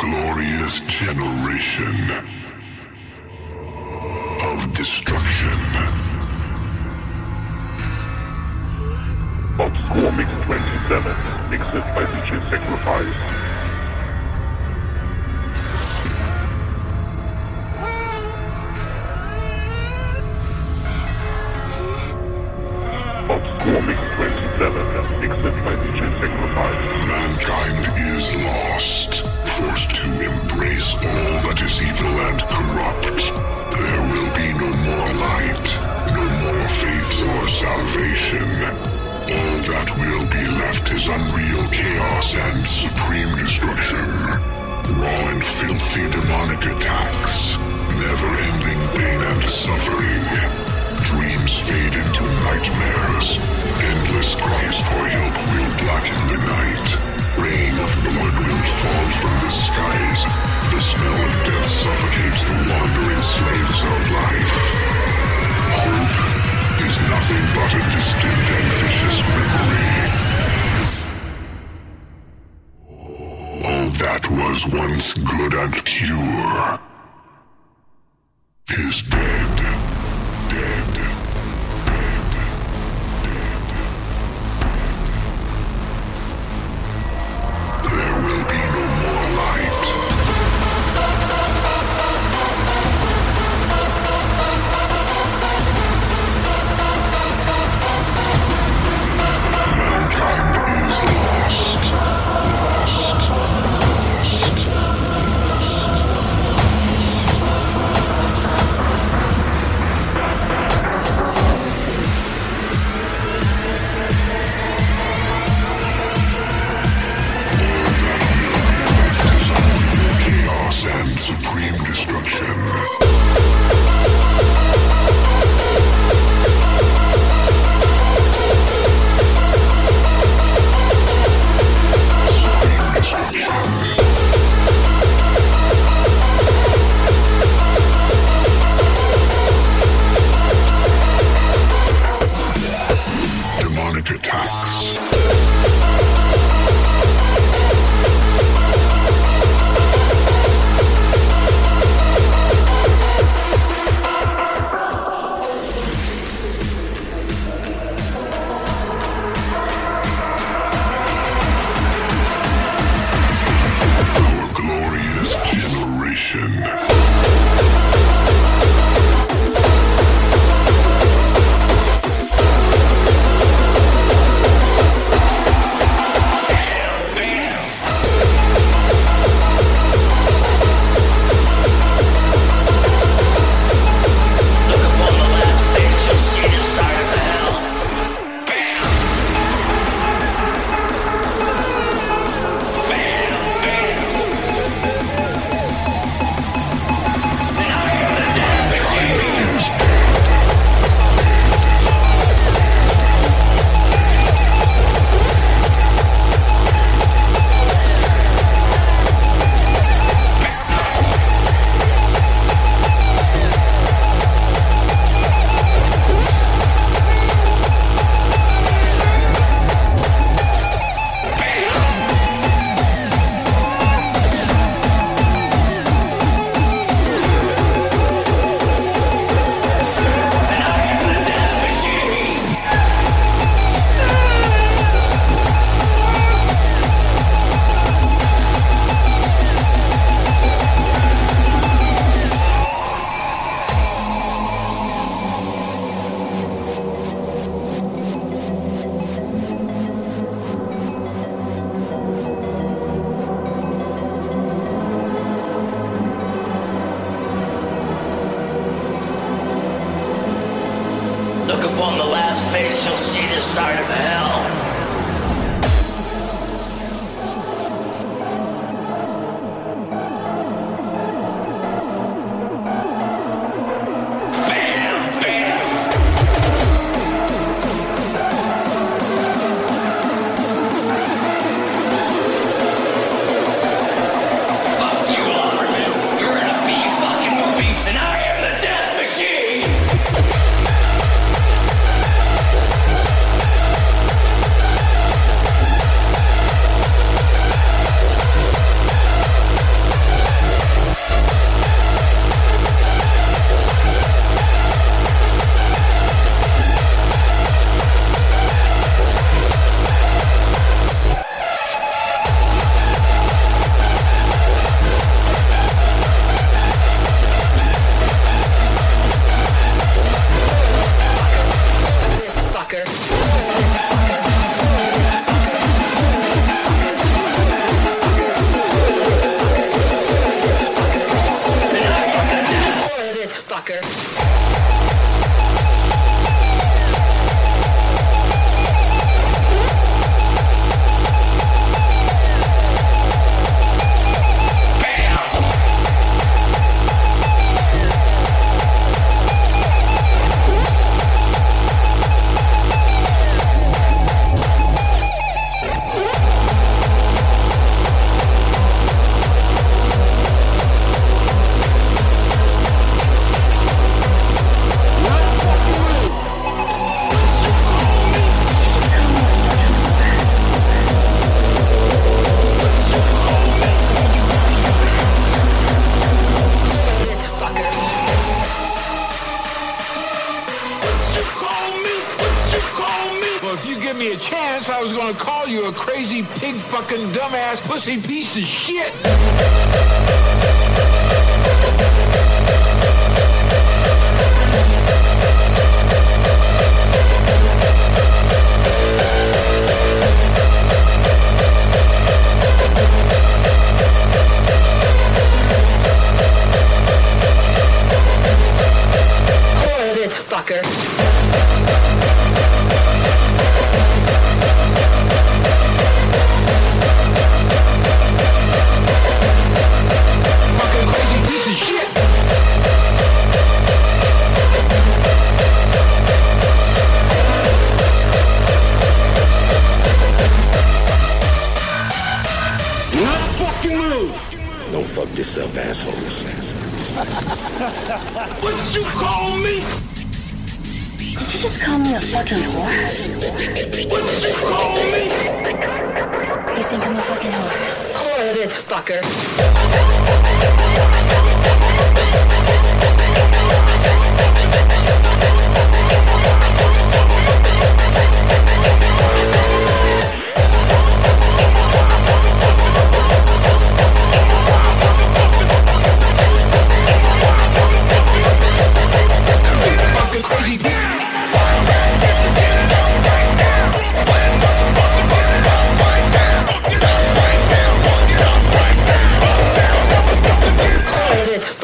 glorious generation of destruction. Obscore Mix 27, mixed by DJ Sacrifice.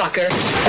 Whore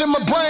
in my brain.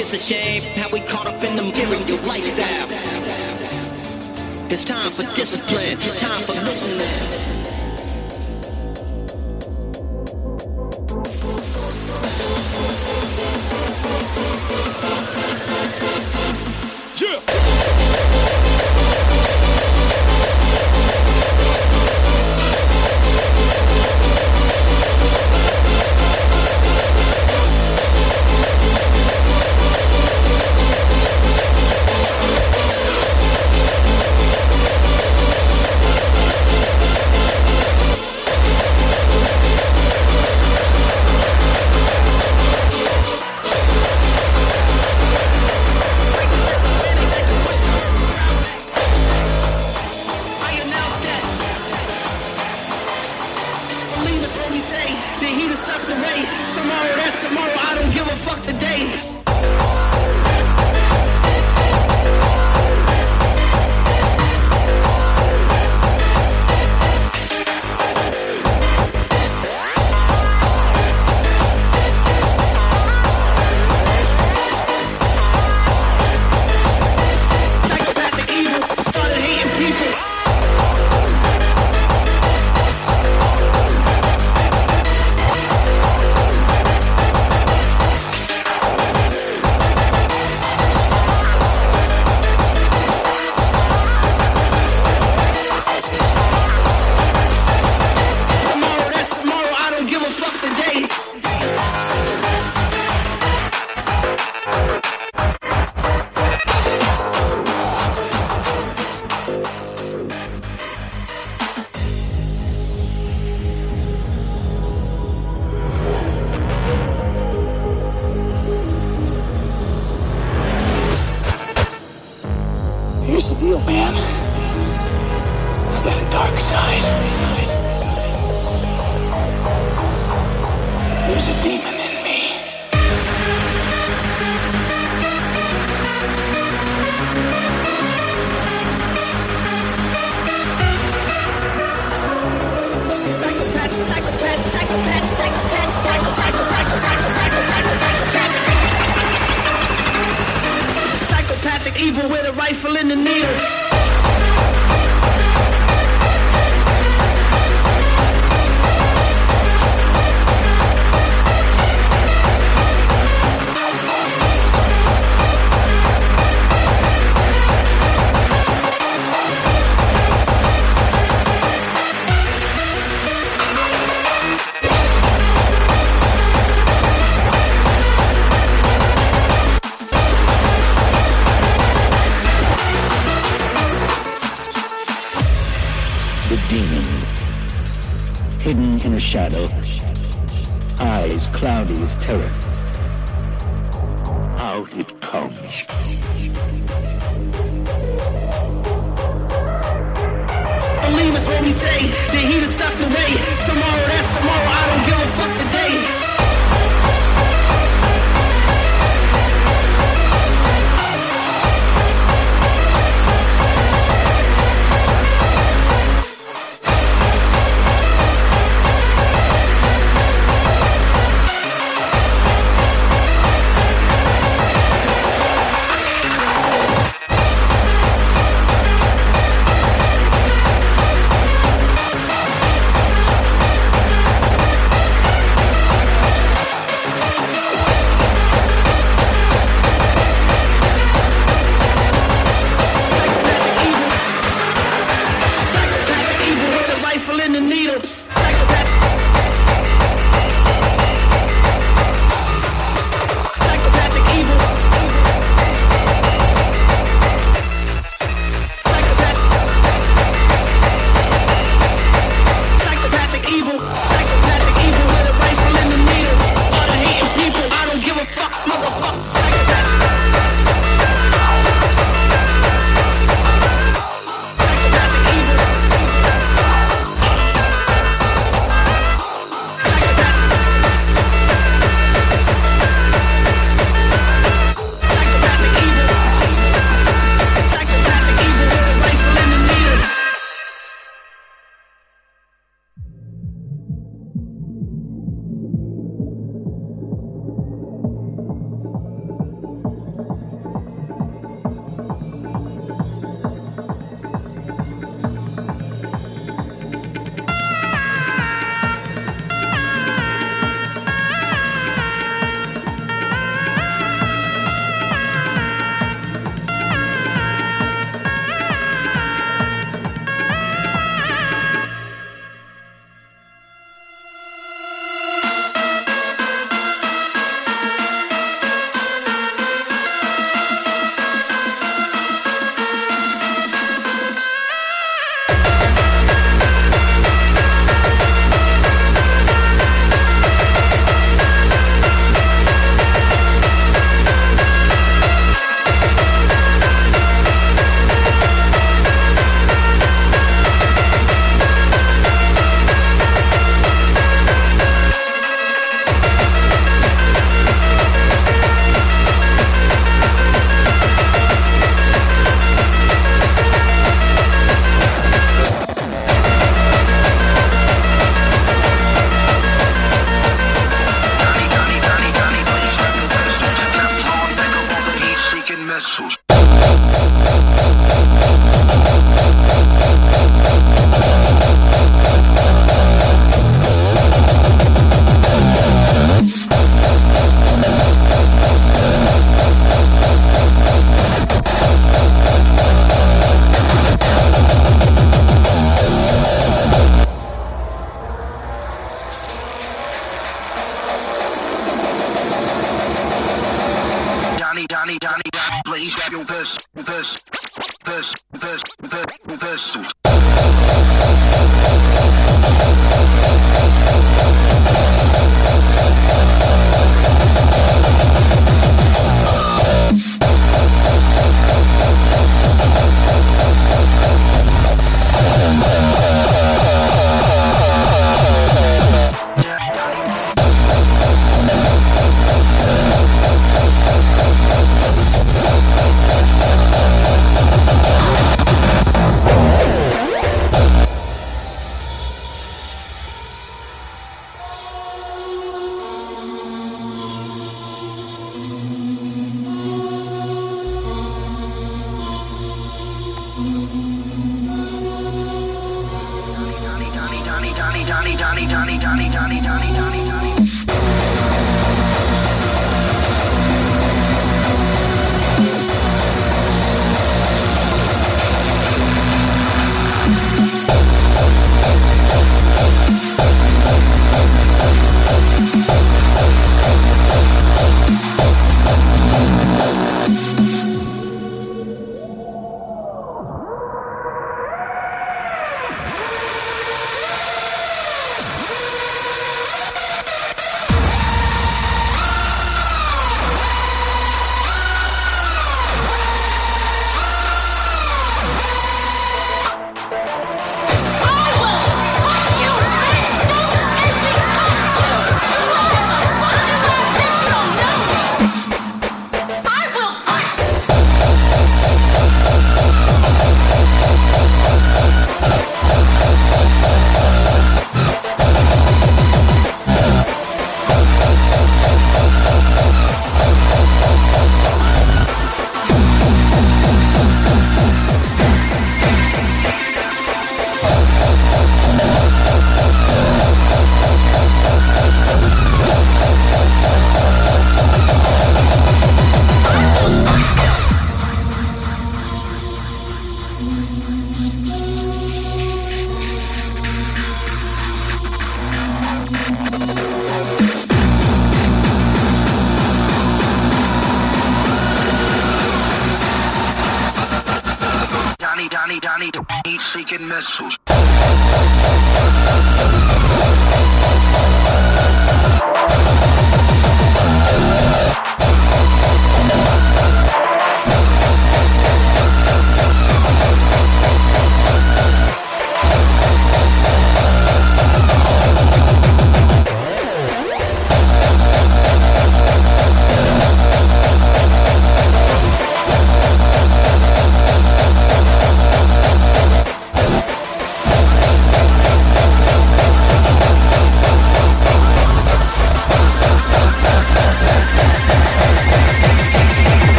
It's a shame how we caught up in the material lifestyle. It's time for discipline, time for listening.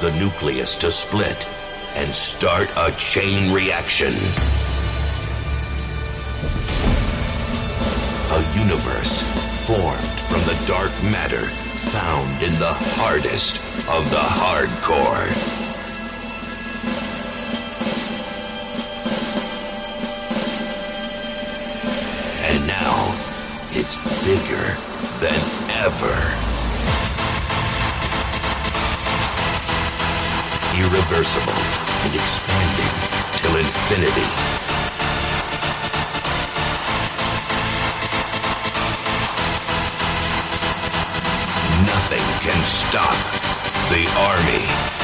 The nucleus to split and start a chain reaction. A universe formed from the dark matter found in the hardest of the hardcore. Irreversible and expanding till infinity. Nothing can stop the army.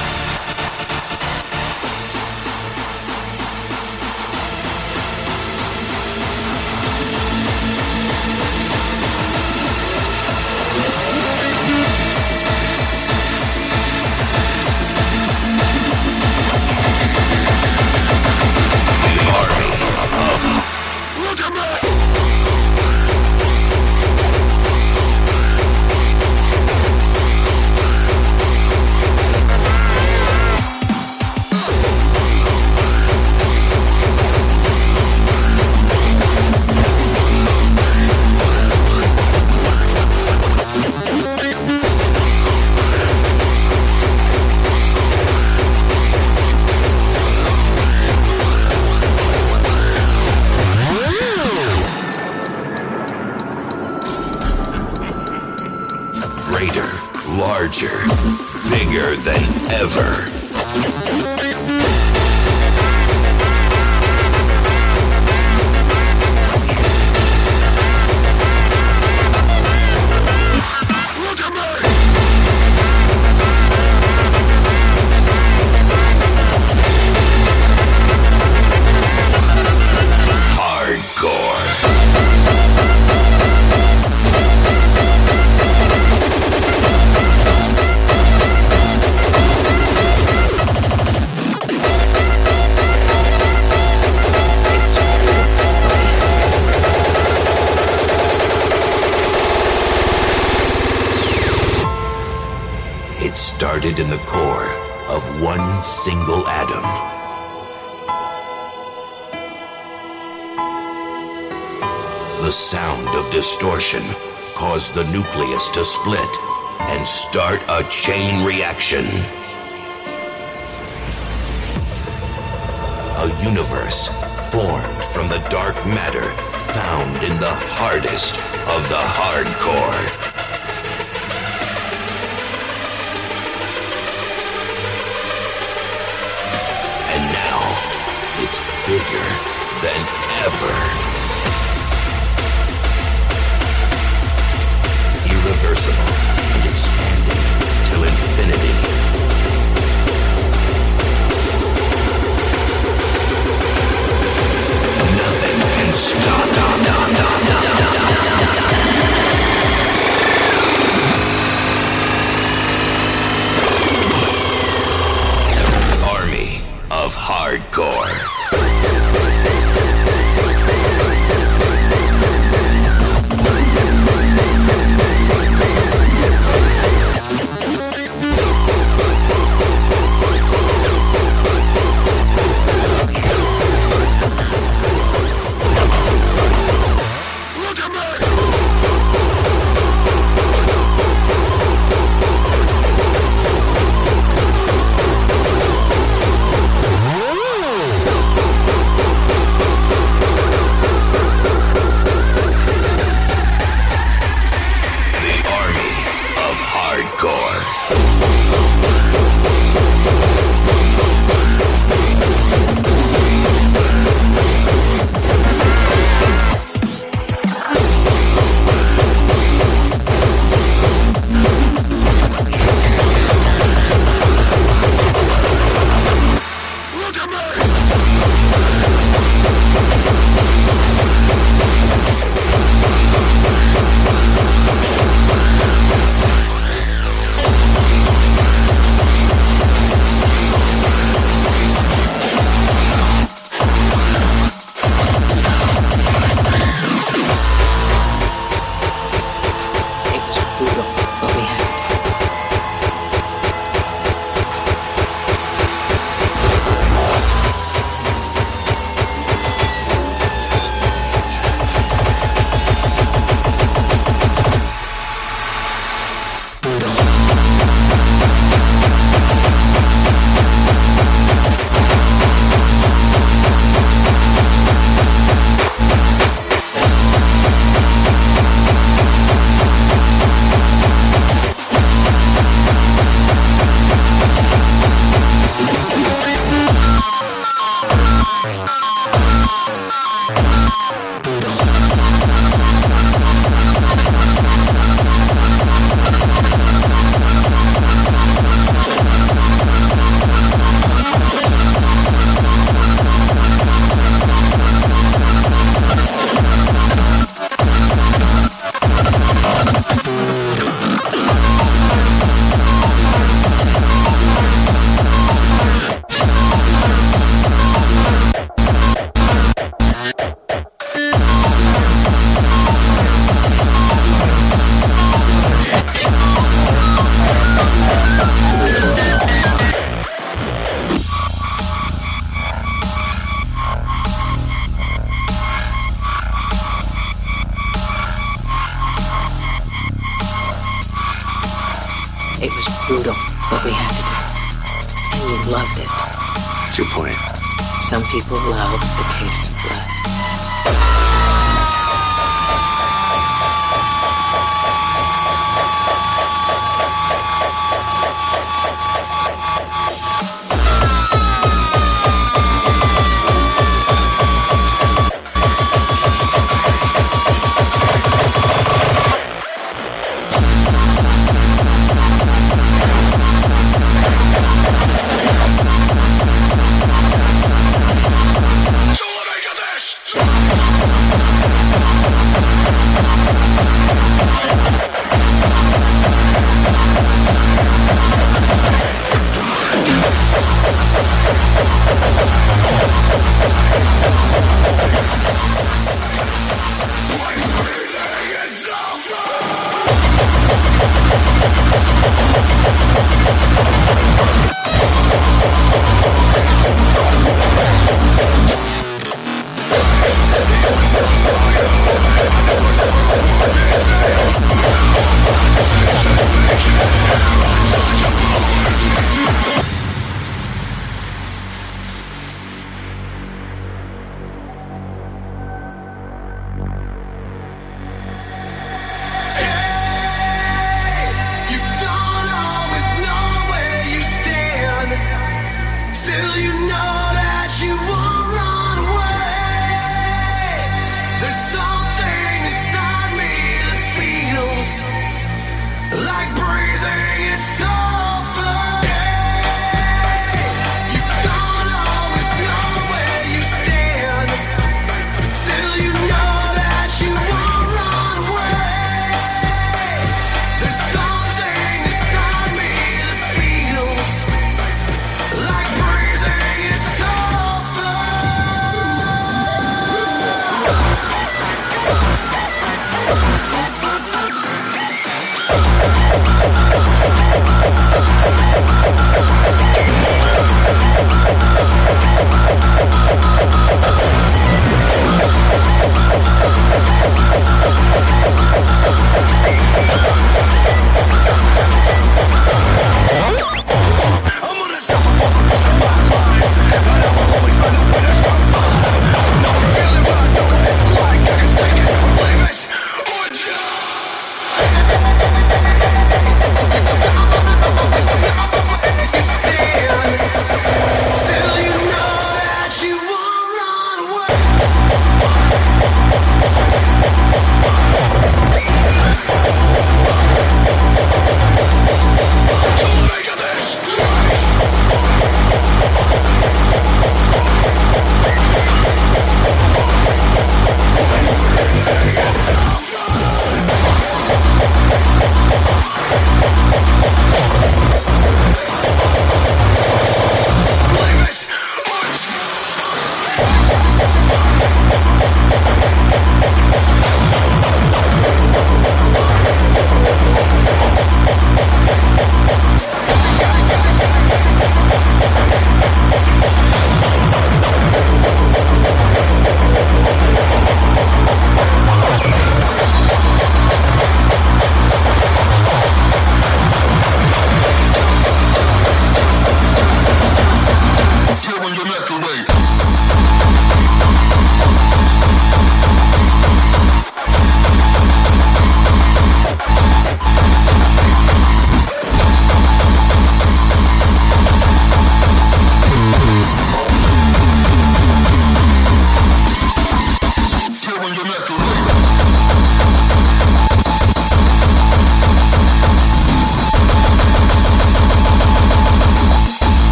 split and start a chain reaction. A universe formed from the dark matter found in the hardest of the hardcore. versatile.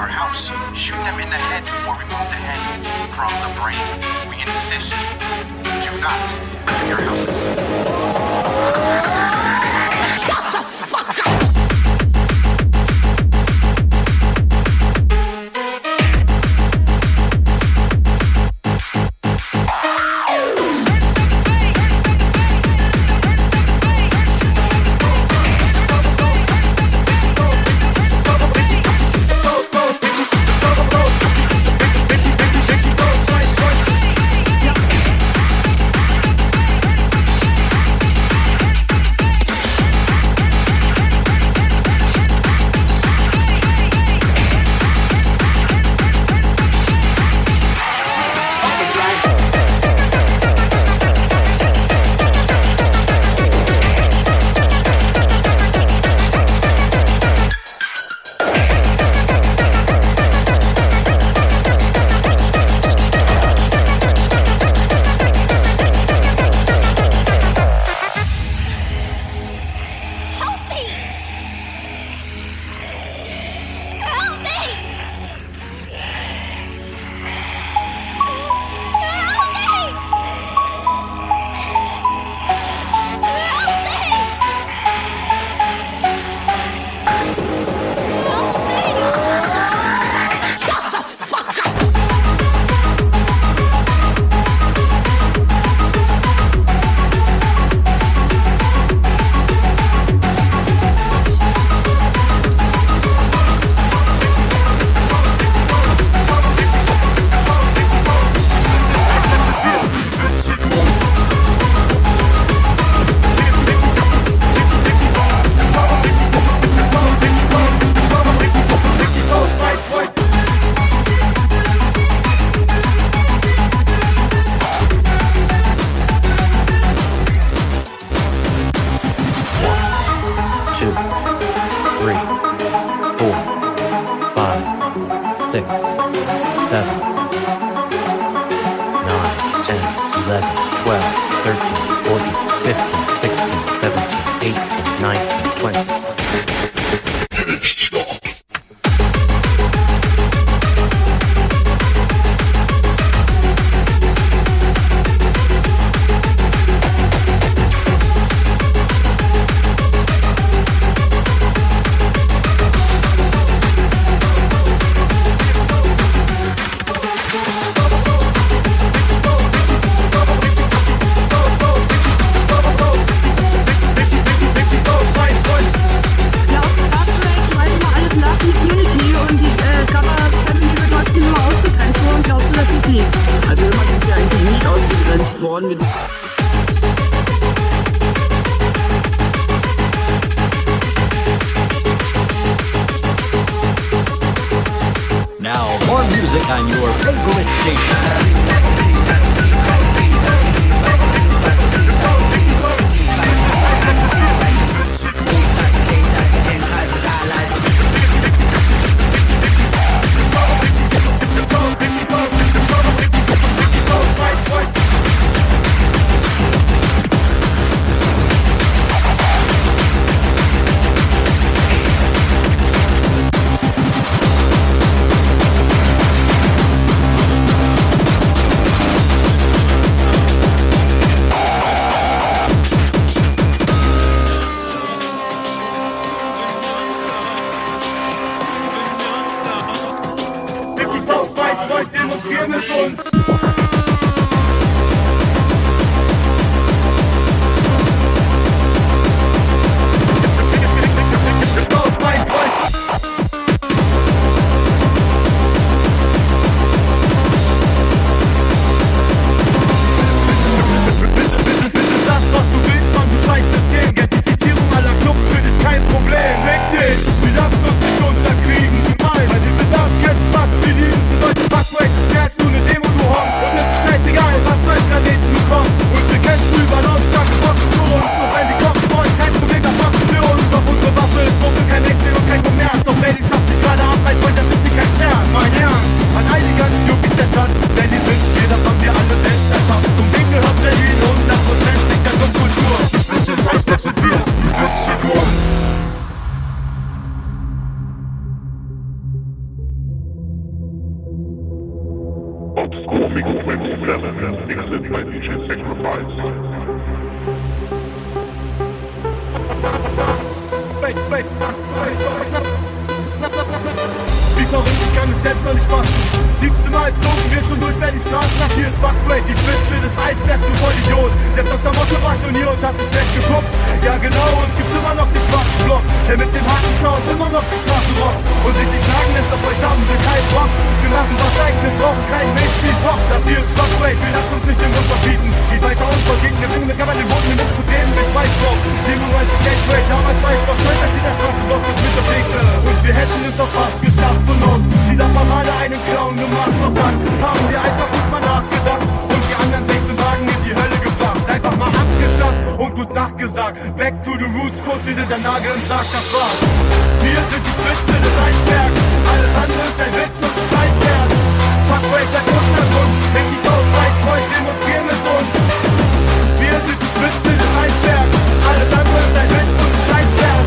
your house, shoot them in the head or remove the head from the brain. We insist, do not live your houses. Dr. Motto war schon hier und hat nicht schlecht geguckt. Ja genau, und gibt's immer noch den schwarzen Block, der mit dem harten Sound immer noch die Straßen rockt. Und sich nicht sagen lässt, auf euch haben wir keinen Bock. Wir machen was eigenes, brauchen keinen Mainstream-Rock. Das hier ist Fuckbreak, wir lassen uns nicht den Mund verbieten. Geht weiter und vergegen, wir bringen kann man den Boden mit zu drehen, wir Schweißbock. 97 Gateway, damals war ich noch stolz, als dieser schwarze Block das mit bewegte. Und wir hätten es doch fast geschafft von uns. Dieser Parade einen Clown gemacht, doch dann haben wir einfach gut mal nachgedacht. Und die anderen 16 Wagen in die Hölle gebracht. Einfach mal gut nachgesagt. Back to the roots, kurz wie der Nagel im Sarg, das war's. Wir sind die Spitze des Eisbergs. Alles andere ist ein Witz und Scheißwert. Fuckbreak, der Untergrund. Wenn die Coast weit freut, demonstrieren mit uns. Wir sind die Spitze des Eisbergs. Alles andere ist ein Witz und Scheißwert.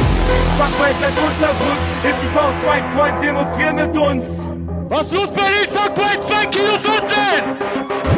Fuckbreak, der Untergrund. Heb die Faust, mein Freund, demonstrieren mit uns. Was los Berlin? Fuckbreak 2 Kilo 14!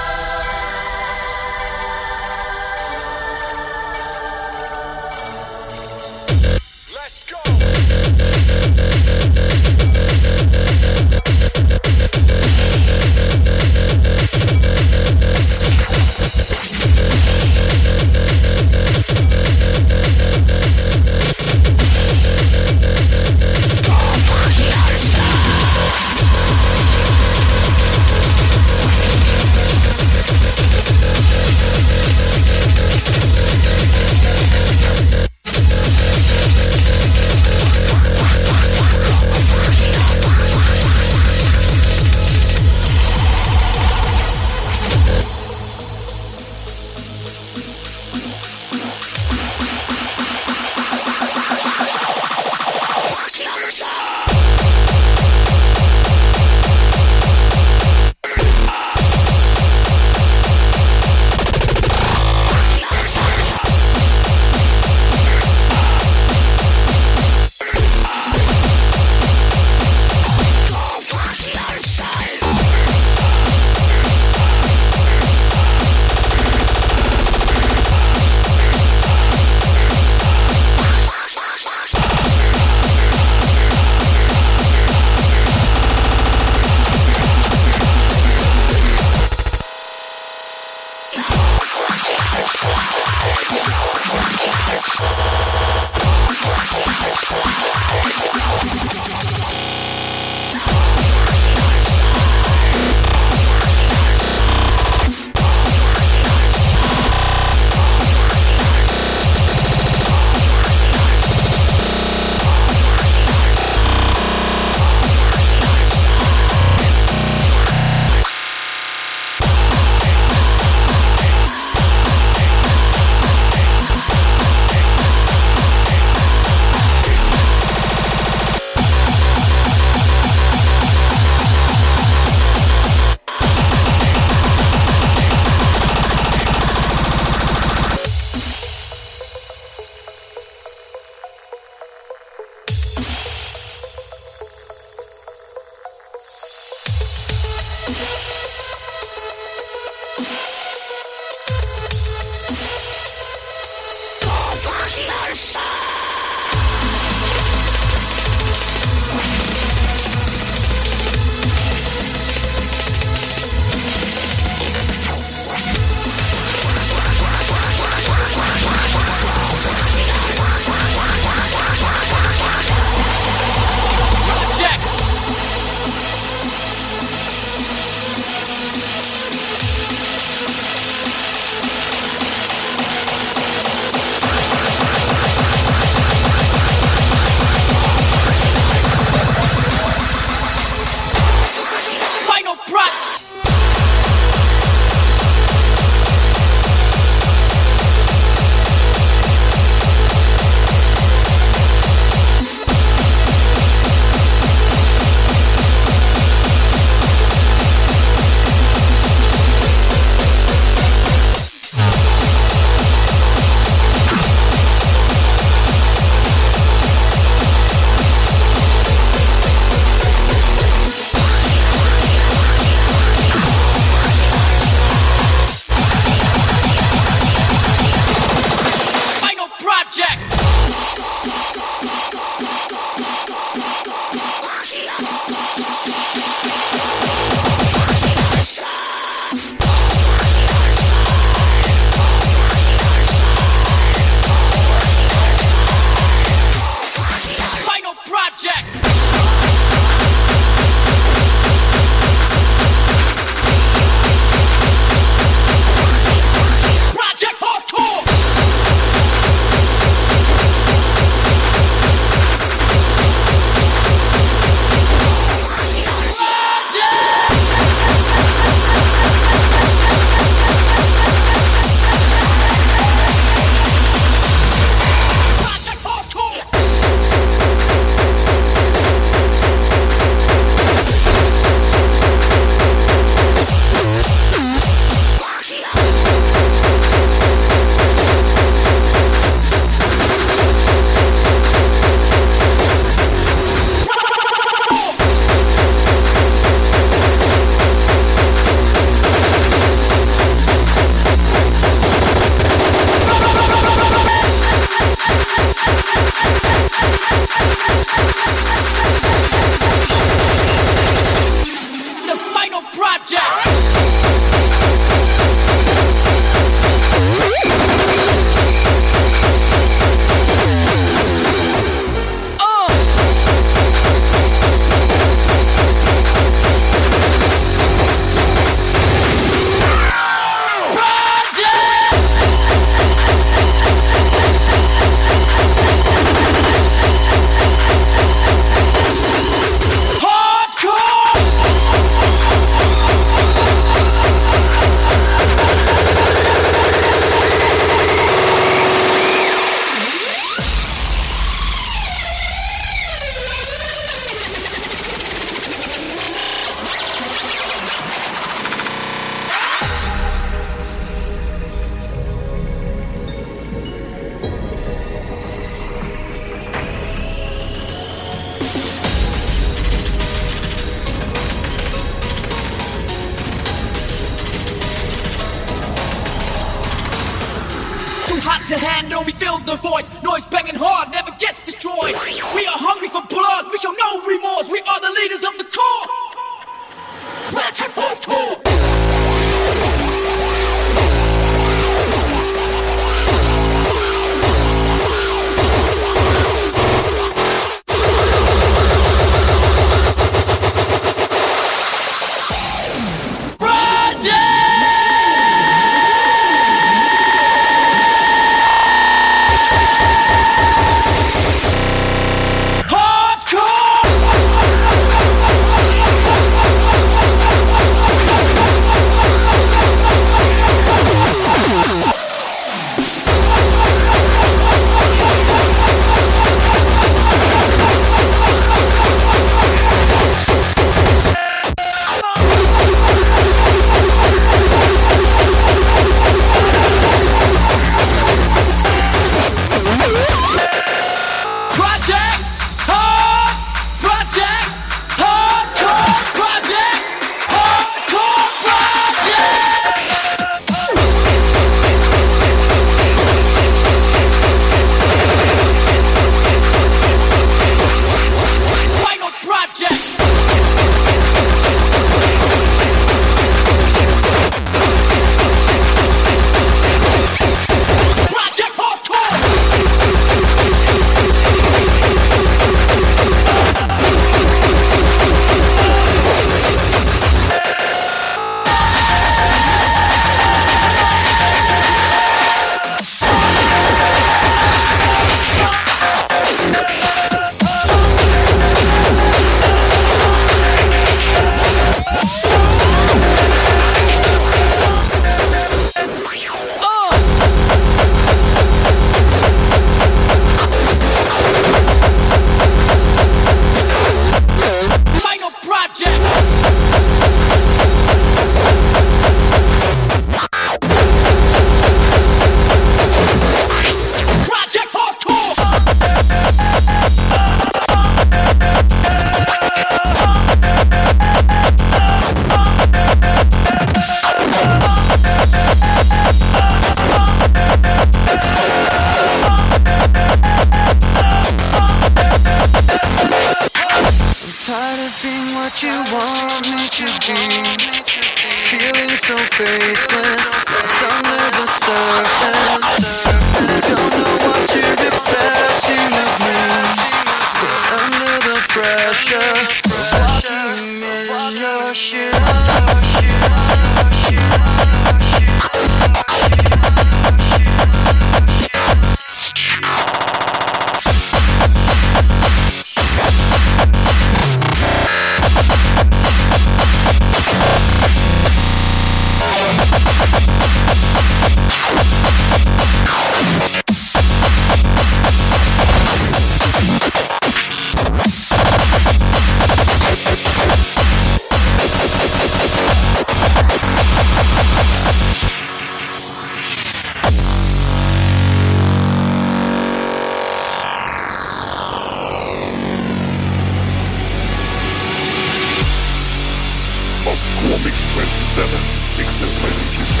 Topic 27. Except my teacher.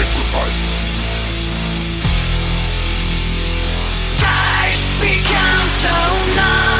I become so numb.